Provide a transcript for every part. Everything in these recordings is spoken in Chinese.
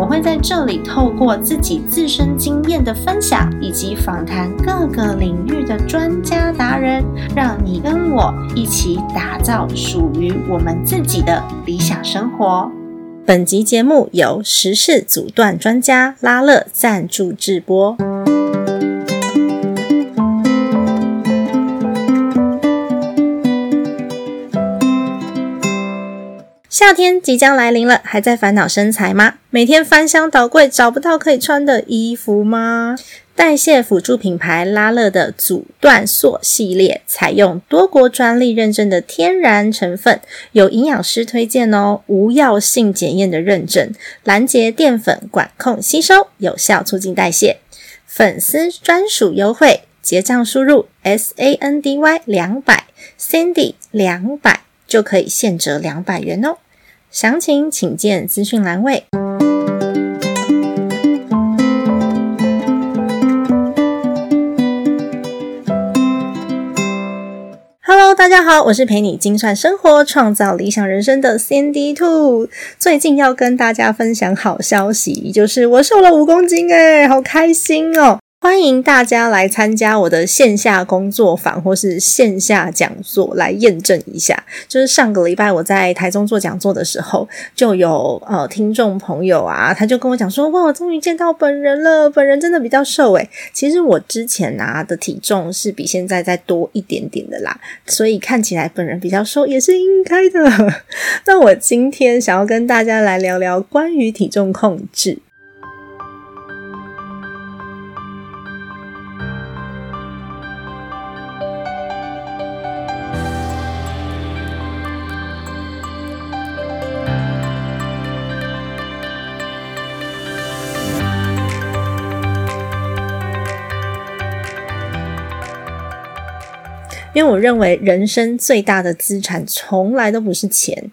我会在这里透过自己自身经验的分享，以及访谈各个领域的专家达人，让你跟我一起打造属于我们自己的理想生活。本集节目由时事阻断专家拉乐赞助制播。夏天即将来临了，还在烦恼身材吗？每天翻箱倒柜找不到可以穿的衣服吗？代谢辅助品牌拉乐的阻断素系列，采用多国专利认证的天然成分，有营养师推荐哦，无药性检验的认证，拦截淀粉，管控吸收，有效促进代谢。粉丝专属优惠，结账输入 S A N D Y 两百，Cindy 两百就可以现折两百元哦。详情请见资讯栏位。Hello，大家好，我是陪你精算生活、创造理想人生的 Cindy Two。最近要跟大家分享好消息，就是我瘦了五公斤，诶好开心哦！欢迎大家来参加我的线下工作坊或是线下讲座，来验证一下。就是上个礼拜我在台中做讲座的时候，就有呃听众朋友啊，他就跟我讲说：“哇，我终于见到本人了，本人真的比较瘦诶。其实我之前拿的体重是比现在再多一点点的啦，所以看起来本人比较瘦也是应该的。那我今天想要跟大家来聊聊关于体重控制。因为我认为人生最大的资产从来都不是钱，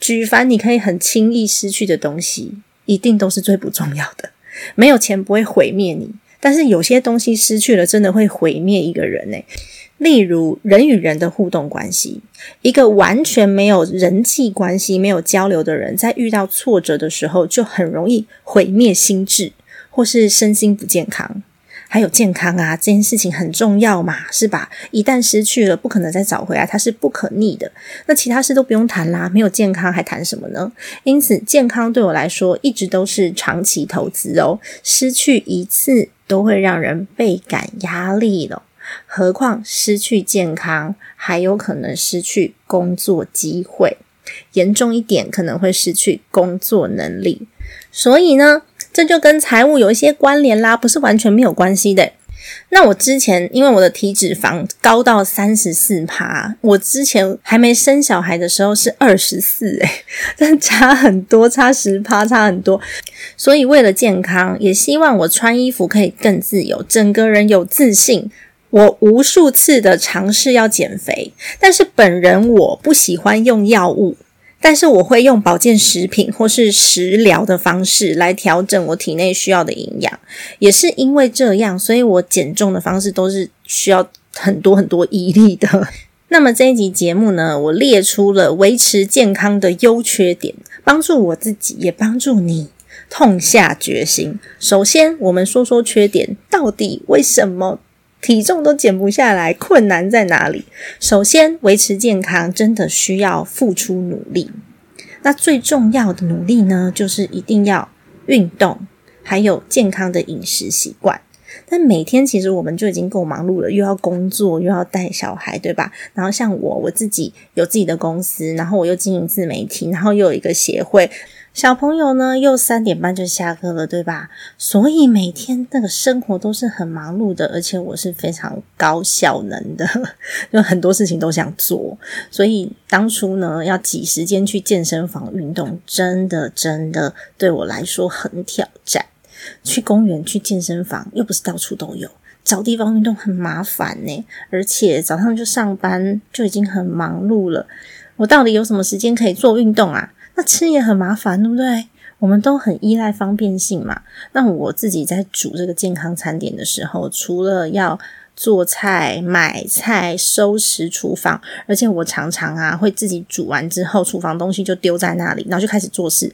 举凡你可以很轻易失去的东西，一定都是最不重要的。没有钱不会毁灭你，但是有些东西失去了，真的会毁灭一个人呢。例如人与人的互动关系，一个完全没有人际关系、没有交流的人，在遇到挫折的时候，就很容易毁灭心智，或是身心不健康。还有健康啊，这件事情很重要嘛，是吧？一旦失去了，不可能再找回来，它是不可逆的。那其他事都不用谈啦，没有健康还谈什么呢？因此，健康对我来说一直都是长期投资哦。失去一次都会让人倍感压力了，何况失去健康，还有可能失去工作机会，严重一点可能会失去工作能力。所以呢？这就跟财务有一些关联啦，不是完全没有关系的。那我之前因为我的体脂肪高到三十四趴，我之前还没生小孩的时候是二十四，诶但差很多，差十趴，差很多。所以为了健康，也希望我穿衣服可以更自由，整个人有自信。我无数次的尝试要减肥，但是本人我不喜欢用药物。但是我会用保健食品或是食疗的方式来调整我体内需要的营养，也是因为这样，所以我减重的方式都是需要很多很多毅力的。那么这一集节目呢，我列出了维持健康的优缺点，帮助我自己，也帮助你痛下决心。首先，我们说说缺点，到底为什么？体重都减不下来，困难在哪里？首先，维持健康真的需要付出努力。那最重要的努力呢，就是一定要运动，还有健康的饮食习惯。但每天其实我们就已经够忙碌了，又要工作，又要带小孩，对吧？然后像我，我自己有自己的公司，然后我又经营自媒体，然后又有一个协会。小朋友呢，又三点半就下课了，对吧？所以每天那个生活都是很忙碌的，而且我是非常高效能的，就很多事情都想做。所以当初呢，要挤时间去健身房运动，真的真的对我来说很挑战。去公园、去健身房，又不是到处都有，找地方运动很麻烦呢。而且早上就上班，就已经很忙碌了。我到底有什么时间可以做运动啊？吃也很麻烦，对不对？我们都很依赖方便性嘛。那我自己在煮这个健康餐点的时候，除了要做菜、买菜、收拾厨房，而且我常常啊会自己煮完之后，厨房东西就丢在那里，然后就开始做事。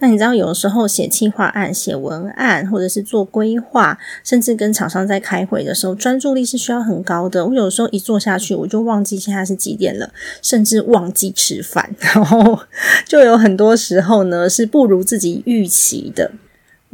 那你知道，有时候写企划案、写文案，或者是做规划，甚至跟厂商在开会的时候，专注力是需要很高的。我有时候一坐下去，我就忘记现在是几点了，甚至忘记吃饭，然后就有很多时候呢是不如自己预期的。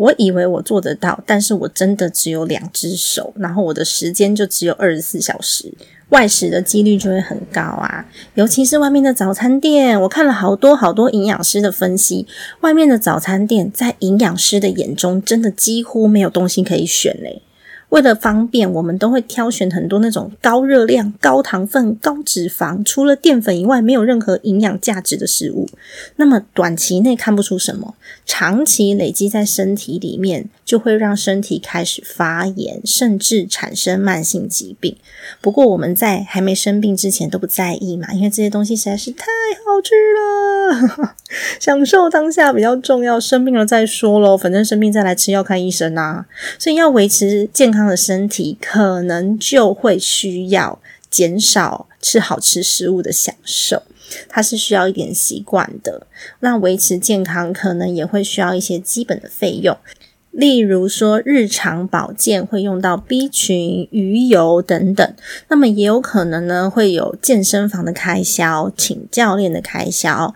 我以为我做得到，但是我真的只有两只手，然后我的时间就只有二十四小时。外食的几率就会很高啊，尤其是外面的早餐店。我看了好多好多营养师的分析，外面的早餐店在营养师的眼中，真的几乎没有东西可以选嘞。为了方便，我们都会挑选很多那种高热量、高糖分、高脂肪，除了淀粉以外没有任何营养价值的食物。那么短期内看不出什么，长期累积在身体里面，就会让身体开始发炎，甚至产生慢性疾病。不过我们在还没生病之前都不在意嘛，因为这些东西实在是太好吃了，享受当下比较重要。生病了再说喽，反正生病再来吃药看医生啊。所以要维持健康。的身体可能就会需要减少吃好吃食物的享受，它是需要一点习惯的。那维持健康可能也会需要一些基本的费用，例如说日常保健会用到 B 群、鱼油等等。那么也有可能呢会有健身房的开销、请教练的开销。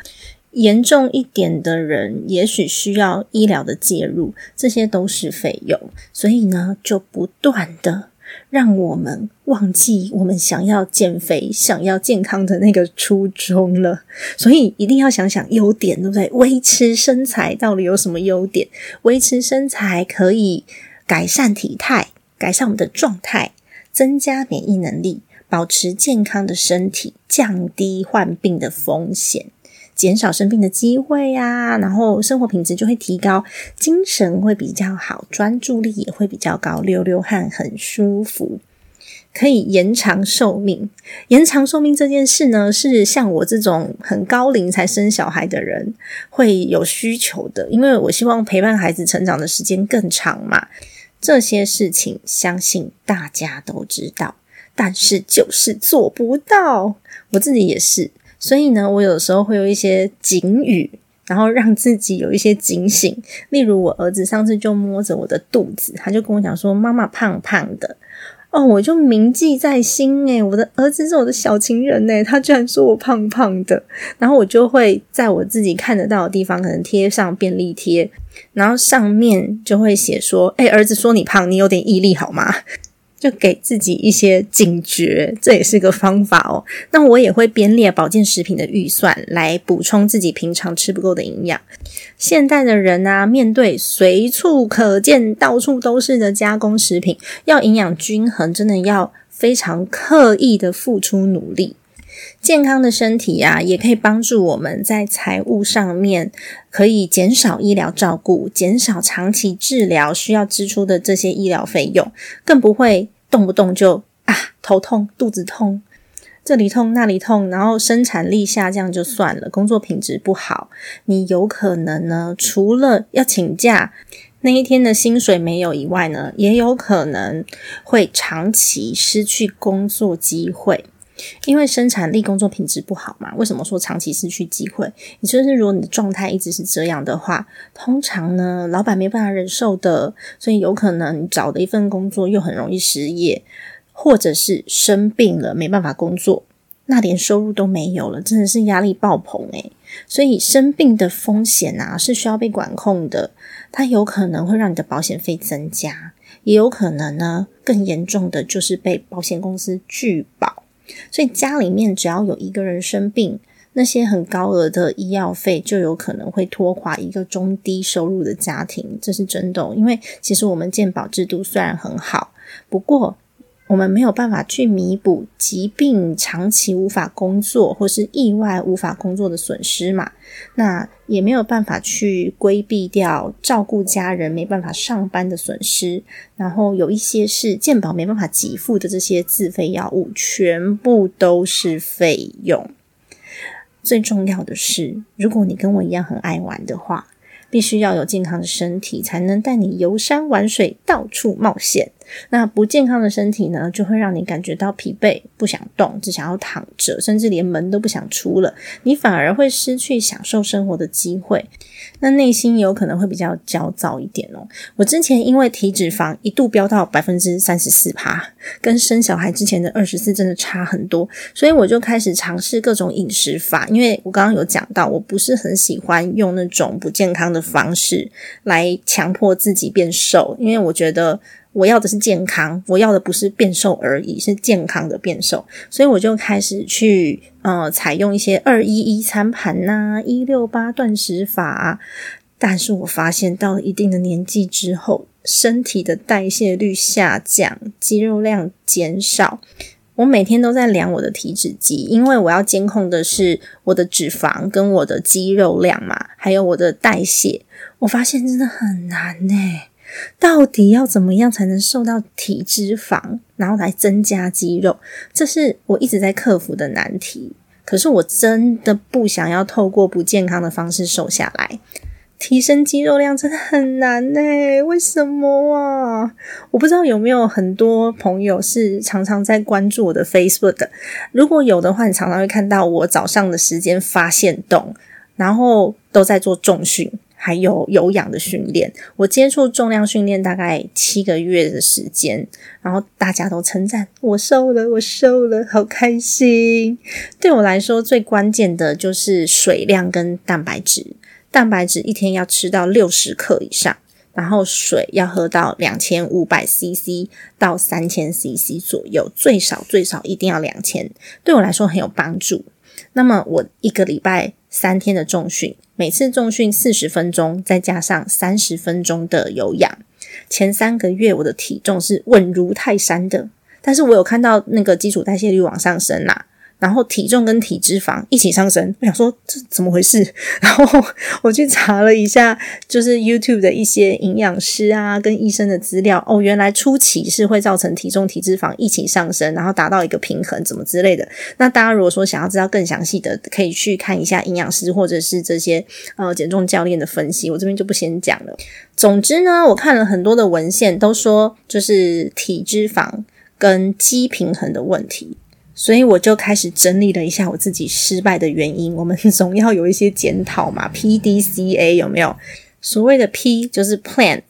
严重一点的人，也许需要医疗的介入，这些都是费用。所以呢，就不断的让我们忘记我们想要减肥、想要健康的那个初衷了。所以一定要想想优点，对不对？维持身材到底有什么优点？维持身材可以改善体态，改善我们的状态，增加免疫能力，保持健康的身体，降低患病的风险。减少生病的机会呀，然后生活品质就会提高，精神会比较好，专注力也会比较高，流流汗很舒服，可以延长寿命。延长寿命这件事呢，是像我这种很高龄才生小孩的人会有需求的，因为我希望陪伴孩子成长的时间更长嘛。这些事情相信大家都知道，但是就是做不到，我自己也是。所以呢，我有时候会有一些警语，然后让自己有一些警醒。例如，我儿子上次就摸着我的肚子，他就跟我讲说：“妈妈胖胖的。”哦，我就铭记在心诶，我的儿子是我的小情人诶，他居然说我胖胖的，然后我就会在我自己看得到的地方，可能贴上便利贴，然后上面就会写说：“哎，儿子说你胖，你有点毅力好吗？”就给自己一些警觉，这也是个方法哦。那我也会编列保健食品的预算，来补充自己平常吃不够的营养。现代的人啊，面对随处可见、到处都是的加工食品，要营养均衡，真的要非常刻意的付出努力。健康的身体呀，也可以帮助我们在财务上面可以减少医疗照顾，减少长期治疗需要支出的这些医疗费用，更不会。动不动就啊头痛、肚子痛，这里痛那里痛，然后生产力下降就算了，工作品质不好，你有可能呢，除了要请假，那一天的薪水没有以外呢，也有可能会长期失去工作机会，因为生产力、工作品质不好嘛。为什么说长期失去机会？也就是如果你的状态一直是这样的话，通常呢，老板没办法忍受的，所以有可能你找的一份工作又很容易失业。或者是生病了没办法工作，那连收入都没有了，真的是压力爆棚诶。所以生病的风险啊是需要被管控的，它有可能会让你的保险费增加，也有可能呢更严重的就是被保险公司拒保。所以家里面只要有一个人生病，那些很高额的医药费就有可能会拖垮一个中低收入的家庭，这是真的。因为其实我们健保制度虽然很好，不过。我们没有办法去弥补疾病长期无法工作或是意外无法工作的损失嘛？那也没有办法去规避掉照顾家人没办法上班的损失，然后有一些是健保没办法给付的这些自费药物，全部都是费用。最重要的是，如果你跟我一样很爱玩的话。必须要有健康的身体，才能带你游山玩水，到处冒险。那不健康的身体呢，就会让你感觉到疲惫，不想动，只想要躺着，甚至连门都不想出了。你反而会失去享受生活的机会。那内心有可能会比较焦躁一点哦。我之前因为体脂肪一度飙到百分之三十四趴，跟生小孩之前的二十四真的差很多，所以我就开始尝试各种饮食法。因为我刚刚有讲到，我不是很喜欢用那种不健康的方式来强迫自己变瘦，因为我觉得。我要的是健康，我要的不是变瘦而已，是健康的变瘦。所以我就开始去呃采用一些二一一餐盘呐，一六八断食法。但是我发现到了一定的年纪之后，身体的代谢率下降，肌肉量减少。我每天都在量我的体脂机，因为我要监控的是我的脂肪跟我的肌肉量嘛，还有我的代谢。我发现真的很难呢。到底要怎么样才能瘦到体脂肪，然后来增加肌肉？这是我一直在克服的难题。可是我真的不想要透过不健康的方式瘦下来，提升肌肉量真的很难呢。为什么啊？我不知道有没有很多朋友是常常在关注我的 Facebook 的。如果有的话，你常常会看到我早上的时间发现动，然后都在做重训。还有有氧的训练，我接触重量训练大概七个月的时间，然后大家都称赞我瘦了，我瘦了，好开心。对我来说，最关键的就是水量跟蛋白质。蛋白质一天要吃到六十克以上，然后水要喝到两千五百 CC 到三千 CC 左右，最少最少一定要两千，对我来说很有帮助。那么我一个礼拜三天的重训。每次重训四十分钟，再加上三十分钟的有氧。前三个月我的体重是稳如泰山的，但是我有看到那个基础代谢率往上升啦。然后体重跟体脂肪一起上升，我想说这怎么回事？然后我去查了一下，就是 YouTube 的一些营养师啊跟医生的资料。哦，原来初期是会造成体重、体脂肪一起上升，然后达到一个平衡，怎么之类的。那大家如果说想要知道更详细的，可以去看一下营养师或者是这些呃减重教练的分析。我这边就不先讲了。总之呢，我看了很多的文献，都说就是体脂肪跟肌平衡的问题。所以我就开始整理了一下我自己失败的原因。我们 总要有一些检讨嘛，P D C A 有没有？所谓的 P 就是 Plan，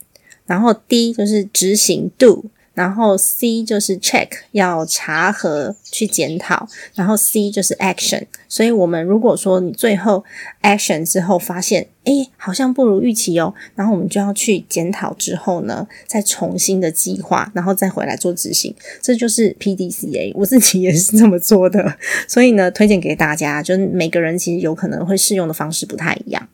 然后 D 就是执行 Do。然后 C 就是 check，要查核去检讨。然后 C 就是 action。所以，我们如果说你最后 action 之后发现，诶，好像不如预期哦，然后我们就要去检讨之后呢，再重新的计划，然后再回来做执行。这就是 P D C A。我自己也是这么做的，所以呢，推荐给大家。就是每个人其实有可能会适用的方式不太一样。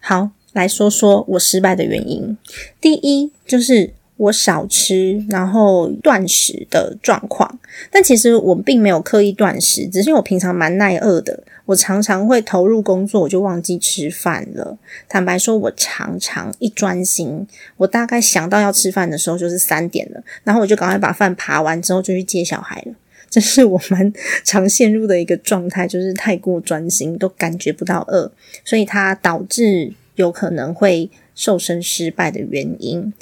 好，来说说我失败的原因。第一就是。我少吃，然后断食的状况，但其实我并没有刻意断食，只是我平常蛮耐饿的。我常常会投入工作，我就忘记吃饭了。坦白说，我常常一专心，我大概想到要吃饭的时候就是三点了，然后我就赶快把饭扒完之后就去接小孩了。这是我蛮 常陷入的一个状态，就是太过专心，都感觉不到饿，所以它导致有可能会。瘦身失败的原因。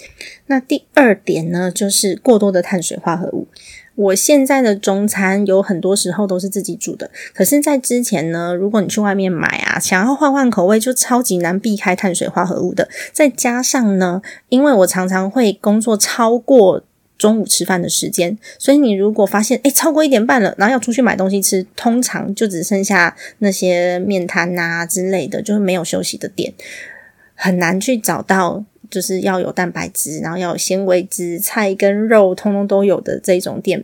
那第二点呢，就是过多的碳水化合物。我现在的中餐有很多时候都是自己煮的，可是，在之前呢，如果你去外面买啊，想要换换口味，就超级难避开碳水化合物的。再加上呢，因为我常常会工作超过中午吃饭的时间，所以你如果发现诶超过一点半了，然后要出去买东西吃，通常就只剩下那些面摊呐之类的，就是没有休息的点。很难去找到，就是要有蛋白质，然后要有纤维质，菜跟肉通通都有的这种店。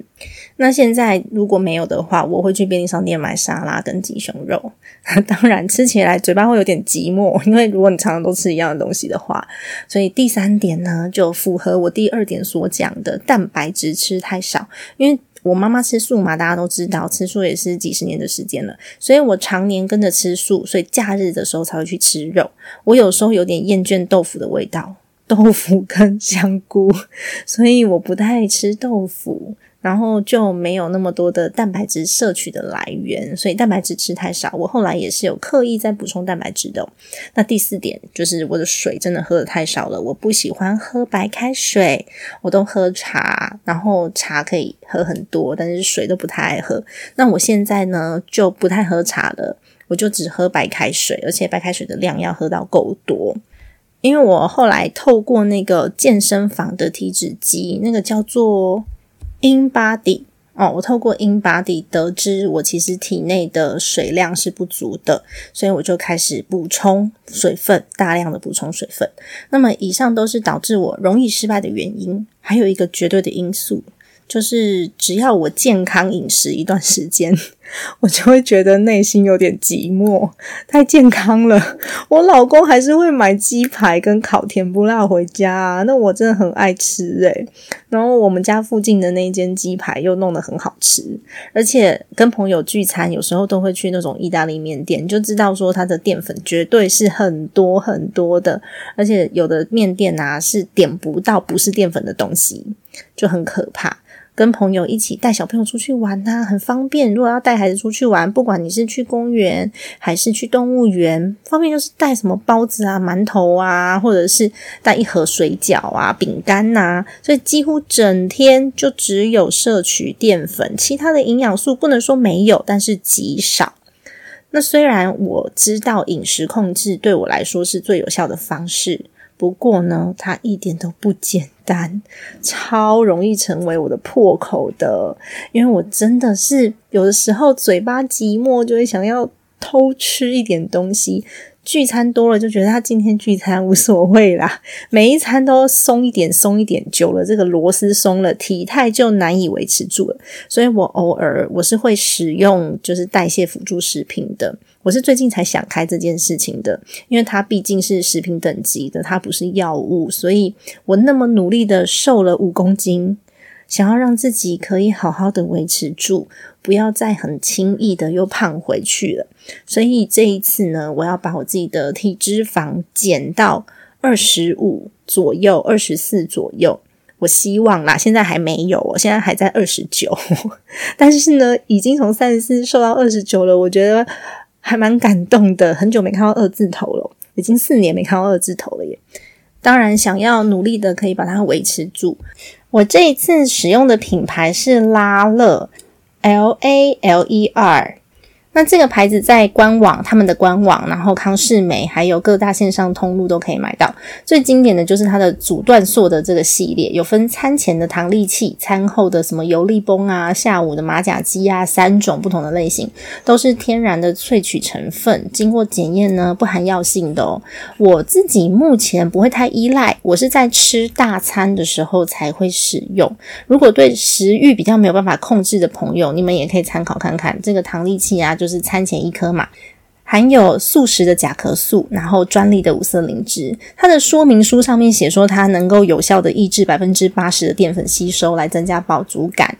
那现在如果没有的话，我会去便利商店买沙拉跟鸡胸肉。当然吃起来嘴巴会有点寂寞，因为如果你常常都吃一样的东西的话。所以第三点呢，就符合我第二点所讲的，蛋白质吃太少，因为。我妈妈吃素嘛，大家都知道，吃素也是几十年的时间了，所以我常年跟着吃素，所以假日的时候才会去吃肉。我有时候有点厌倦豆腐的味道，豆腐跟香菇，所以我不太吃豆腐。然后就没有那么多的蛋白质摄取的来源，所以蛋白质吃太少。我后来也是有刻意在补充蛋白质的。那第四点就是我的水真的喝的太少了，我不喜欢喝白开水，我都喝茶，然后茶可以喝很多，但是水都不太爱喝。那我现在呢就不太喝茶了，我就只喝白开水，而且白开水的量要喝到够多。因为我后来透过那个健身房的体脂机，那个叫做。In body 哦，我透过 In body 得知我其实体内的水量是不足的，所以我就开始补充水分，大量的补充水分。那么以上都是导致我容易失败的原因，还有一个绝对的因素。就是只要我健康饮食一段时间，我就会觉得内心有点寂寞。太健康了，我老公还是会买鸡排跟烤甜不辣回家啊。那我真的很爱吃诶。然后我们家附近的那间鸡排又弄得很好吃，而且跟朋友聚餐有时候都会去那种意大利面店，就知道说它的淀粉绝对是很多很多的，而且有的面店啊是点不到不是淀粉的东西，就很可怕。跟朋友一起带小朋友出去玩呐，很方便。如果要带孩子出去玩，不管你是去公园还是去动物园，方便就是带什么包子啊、馒头啊，或者是带一盒水饺啊、饼干呐。所以几乎整天就只有摄取淀粉，其他的营养素不能说没有，但是极少。那虽然我知道饮食控制对我来说是最有效的方式。不过呢，它一点都不简单，超容易成为我的破口的。因为我真的是有的时候嘴巴寂寞，就会想要偷吃一点东西。聚餐多了，就觉得他今天聚餐无所谓啦，每一餐都松一点，松一点，久了这个螺丝松了，体态就难以维持住了。所以我偶尔我是会使用就是代谢辅助食品的。我是最近才想开这件事情的，因为它毕竟是食品等级的，它不是药物，所以我那么努力的瘦了五公斤，想要让自己可以好好的维持住，不要再很轻易的又胖回去了。所以这一次呢，我要把我自己的体脂肪减到二十五左右，二十四左右。我希望啦，现在还没有，我现在还在二十九，但是呢，已经从三十四瘦到二十九了，我觉得。还蛮感动的，很久没看到二字头了，已经四年没看到二字头了耶。当然，想要努力的可以把它维持住。我这一次使用的品牌是拉乐，L A L E R。那这个牌子在官网，他们的官网，然后康士美还有各大线上通路都可以买到。最经典的就是它的阻断塑的这个系列，有分餐前的糖力器、餐后的什么游力崩啊、下午的马甲肌啊，三种不同的类型，都是天然的萃取成分，经过检验呢不含药性的哦。我自己目前不会太依赖，我是在吃大餐的时候才会使用。如果对食欲比较没有办法控制的朋友，你们也可以参考看看这个糖力器啊。就是餐前一颗嘛，含有素食的甲壳素，然后专利的五色灵芝。它的说明书上面写说，它能够有效的抑制百分之八十的淀粉吸收，来增加饱足感。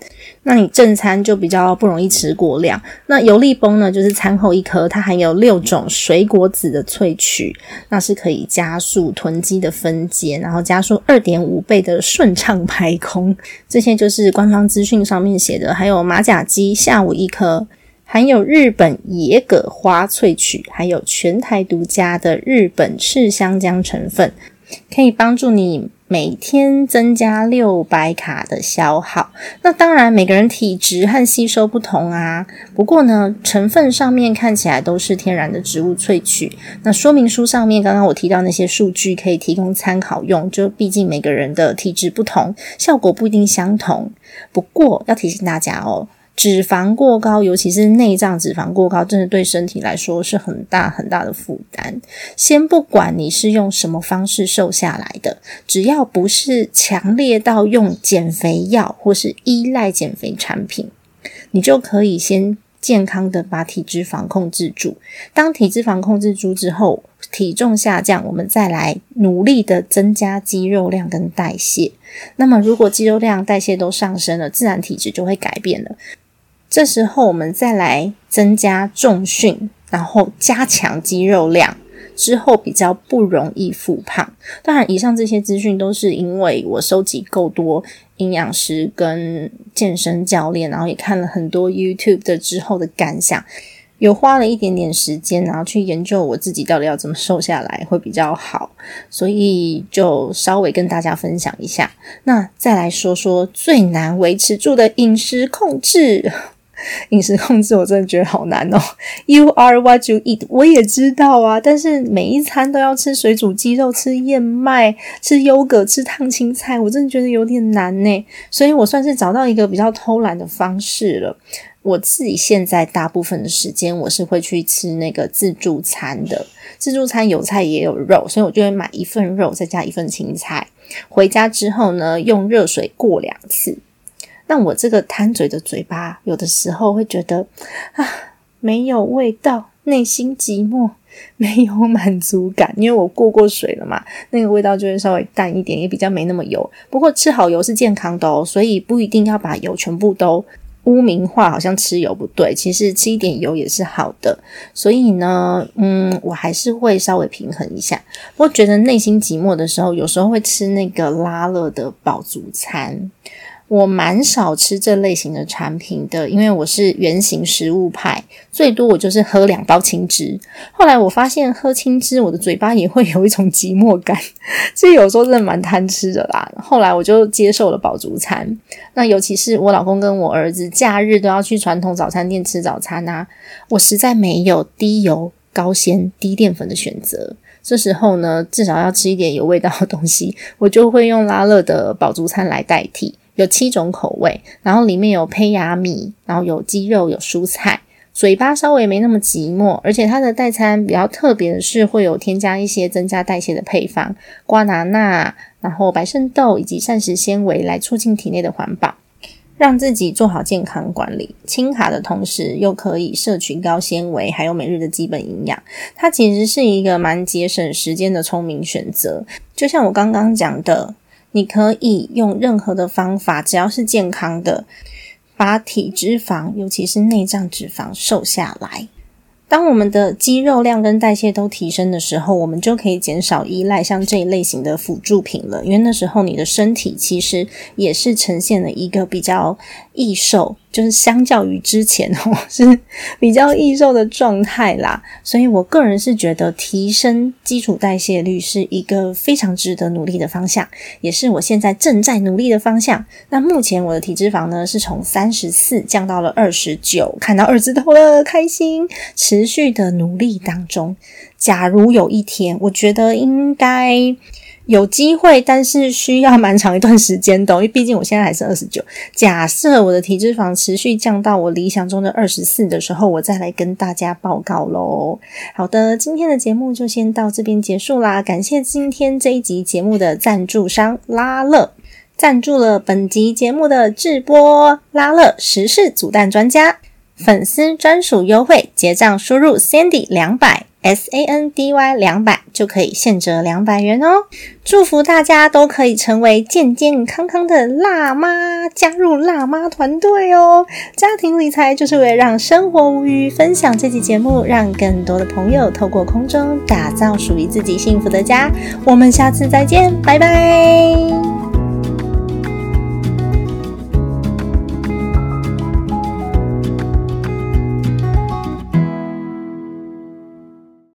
那你正餐就比较不容易吃过量。那油力崩呢，就是餐后一颗，它含有六种水果籽的萃取，那是可以加速囤积的分解，然后加速二点五倍的顺畅排空。这些就是官方资讯上面写的。还有马甲鸡，下午一颗。含有日本野葛花萃取，还有全台独家的日本赤香姜成分，可以帮助你每天增加六百卡的消耗。那当然，每个人体质和吸收不同啊。不过呢，成分上面看起来都是天然的植物萃取。那说明书上面刚刚我提到那些数据，可以提供参考用。就毕竟每个人的体质不同，效果不一定相同。不过要提醒大家哦。脂肪过高，尤其是内脏脂肪过高，真的对身体来说是很大很大的负担。先不管你是用什么方式瘦下来的，只要不是强烈到用减肥药或是依赖减肥产品，你就可以先健康的把体脂肪控制住。当体脂肪控制住之后，体重下降，我们再来努力的增加肌肉量跟代谢。那么，如果肌肉量、代谢都上升了，自然体质就会改变了。这时候，我们再来增加重训，然后加强肌肉量，之后比较不容易复胖。当然，以上这些资讯都是因为我收集够多营养师跟健身教练，然后也看了很多 YouTube 的之后的感想。有花了一点点时间，然后去研究我自己到底要怎么瘦下来会比较好，所以就稍微跟大家分享一下。那再来说说最难维持住的饮食控制。饮食控制我真的觉得好难哦。You are what you eat，我也知道啊，但是每一餐都要吃水煮鸡肉、吃燕麦、吃优格、吃烫青菜，我真的觉得有点难呢。所以我算是找到一个比较偷懒的方式了。我自己现在大部分的时间，我是会去吃那个自助餐的。自助餐有菜也有肉，所以我就会买一份肉，再加一份青菜。回家之后呢，用热水过两次。那我这个贪嘴的嘴巴，有的时候会觉得啊，没有味道，内心寂寞，没有满足感，因为我过过水了嘛，那个味道就会稍微淡一点，也比较没那么油。不过吃好油是健康的哦，所以不一定要把油全部都。污名化好像吃油不对，其实吃一点油也是好的。所以呢，嗯，我还是会稍微平衡一下。我觉得内心寂寞的时候，有时候会吃那个拉乐的饱足餐。我蛮少吃这类型的产品的，因为我是原形食物派，最多我就是喝两包青汁。后来我发现喝青汁，我的嘴巴也会有一种寂寞感，其实有时候真的蛮贪吃的啦。后来我就接受了饱足餐，那尤其是我老公跟我儿子假日都要去传统早餐店吃早餐啊，我实在没有低油、高纤、低淀粉的选择。这时候呢，至少要吃一点有味道的东西，我就会用拉乐的饱足餐来代替。有七种口味，然后里面有胚芽米，然后有鸡肉，有蔬菜，嘴巴稍微没那么寂寞。而且它的代餐比较特别的是，会有添加一些增加代谢的配方，瓜拿纳，然后白肾豆以及膳食纤维来促进体内的环保，让自己做好健康管理。轻卡的同时又可以摄取高纤维，还有每日的基本营养。它其实是一个蛮节省时间的聪明选择。就像我刚刚讲的。你可以用任何的方法，只要是健康的，把体脂肪，尤其是内脏脂肪瘦下来。当我们的肌肉量跟代谢都提升的时候，我们就可以减少依赖像这一类型的辅助品了。因为那时候你的身体其实也是呈现了一个比较易瘦。就是相较于之前哦，是比较易瘦的状态啦，所以我个人是觉得提升基础代谢率是一个非常值得努力的方向，也是我现在正在努力的方向。那目前我的体脂肪呢是从三十四降到了二十九，看到二字头了，开心，持续的努力当中。假如有一天，我觉得应该。有机会，但是需要蛮长一段时间的，因为毕竟我现在还是二十九。假设我的体脂肪持续降到我理想中的二十四的时候，我再来跟大家报告喽。好的，今天的节目就先到这边结束啦。感谢今天这一集节目的赞助商拉乐，赞助了本集节目的直播。拉乐时事煮蛋专家，粉丝专属优惠，结账输入 Sandy 两百。S A N D Y 两百就可以现折两百元哦！祝福大家都可以成为健健康康的辣妈，加入辣妈团队哦！家庭理财就是为了让生活无虞，分享这期节目，让更多的朋友透过空中打造属于自己幸福的家。我们下次再见，拜拜。